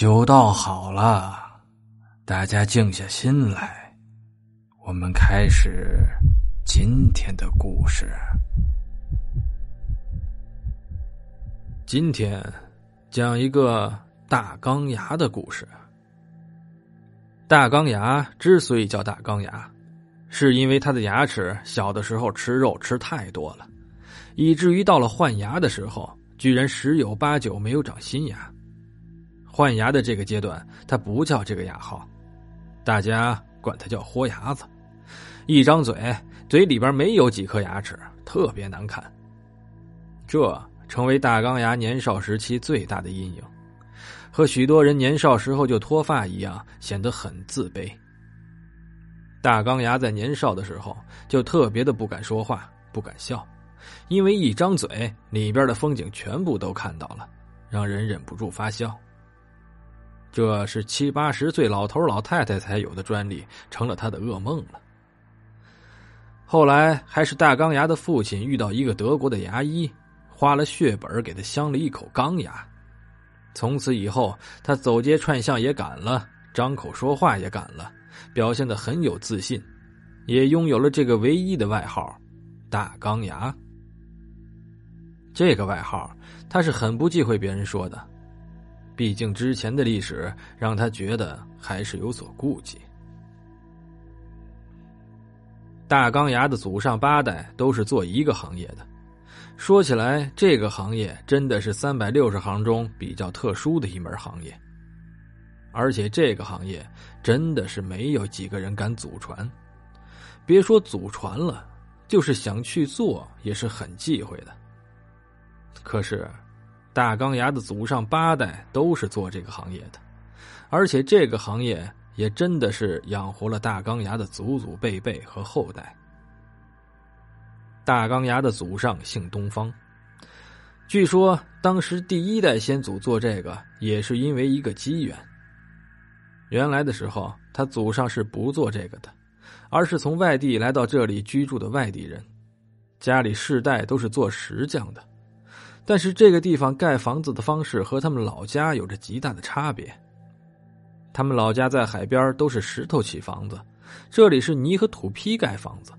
酒倒好了，大家静下心来，我们开始今天的故事。今天讲一个大钢牙的故事。大钢牙之所以叫大钢牙，是因为他的牙齿小的时候吃肉吃太多了，以至于到了换牙的时候，居然十有八九没有长新牙。换牙的这个阶段，他不叫这个雅号，大家管他叫豁牙子。一张嘴，嘴里边没有几颗牙齿，特别难看。这成为大钢牙年少时期最大的阴影，和许多人年少时候就脱发一样，显得很自卑。大钢牙在年少的时候就特别的不敢说话，不敢笑，因为一张嘴，里边的风景全部都看到了，让人忍不住发笑。这是七八十岁老头老太太才有的专利，成了他的噩梦了。后来还是大钢牙的父亲遇到一个德国的牙医，花了血本给他镶了一口钢牙。从此以后，他走街串巷也敢了，张口说话也敢了，表现的很有自信，也拥有了这个唯一的外号“大钢牙”。这个外号，他是很不忌讳别人说的。毕竟之前的历史让他觉得还是有所顾忌。大钢牙的祖上八代都是做一个行业的，说起来，这个行业真的是三百六十行中比较特殊的一门行业。而且这个行业真的是没有几个人敢祖传，别说祖传了，就是想去做也是很忌讳的。可是。大钢牙的祖上八代都是做这个行业的，而且这个行业也真的是养活了大钢牙的祖祖辈辈和后代。大钢牙的祖上姓东方，据说当时第一代先祖做这个也是因为一个机缘。原来的时候，他祖上是不做这个的，而是从外地来到这里居住的外地人，家里世代都是做石匠的。但是这个地方盖房子的方式和他们老家有着极大的差别。他们老家在海边，都是石头砌房子，这里是泥和土坯盖房子。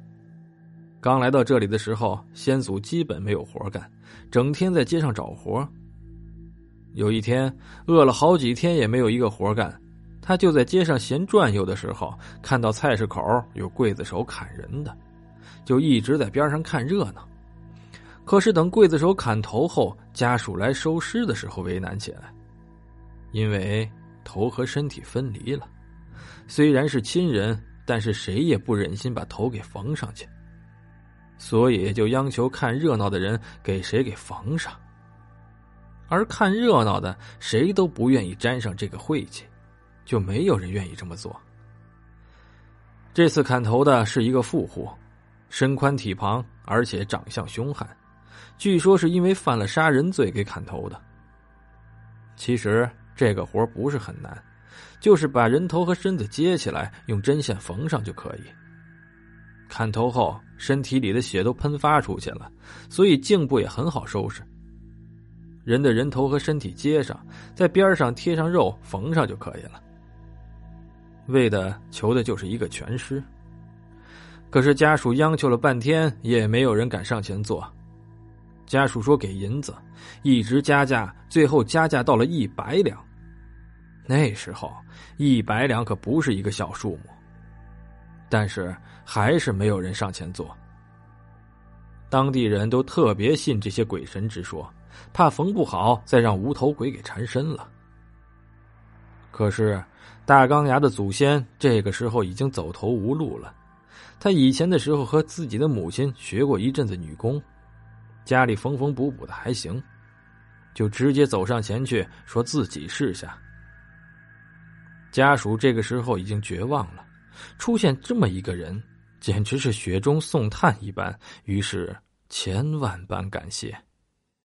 刚来到这里的时候，先祖基本没有活干，整天在街上找活。有一天，饿了好几天也没有一个活干，他就在街上闲转悠的时候，看到菜市口有刽子手砍人的，就一直在边上看热闹。可是等刽子手砍头后，家属来收尸的时候为难起来，因为头和身体分离了，虽然是亲人，但是谁也不忍心把头给缝上去，所以就央求看热闹的人给谁给缝上。而看热闹的谁都不愿意沾上这个晦气，就没有人愿意这么做。这次砍头的是一个富户，身宽体庞，而且长相凶悍。据说是因为犯了杀人罪给砍头的。其实这个活不是很难，就是把人头和身子接起来，用针线缝上就可以。砍头后，身体里的血都喷发出去了，所以颈部也很好收拾。人的人头和身体接上，在边上贴上肉缝上就可以了。为的求的就是一个全尸。可是家属央求了半天，也没有人敢上前做。家属说给银子，一直加价，最后加价到了一百两。那时候一百两可不是一个小数目，但是还是没有人上前做。当地人都特别信这些鬼神之说，怕缝不好再让无头鬼给缠身了。可是大钢牙的祖先这个时候已经走投无路了，他以前的时候和自己的母亲学过一阵子女工。家里缝缝补补的还行，就直接走上前去说自己试下。家属这个时候已经绝望了，出现这么一个人，简直是雪中送炭一般，于是千万般感谢。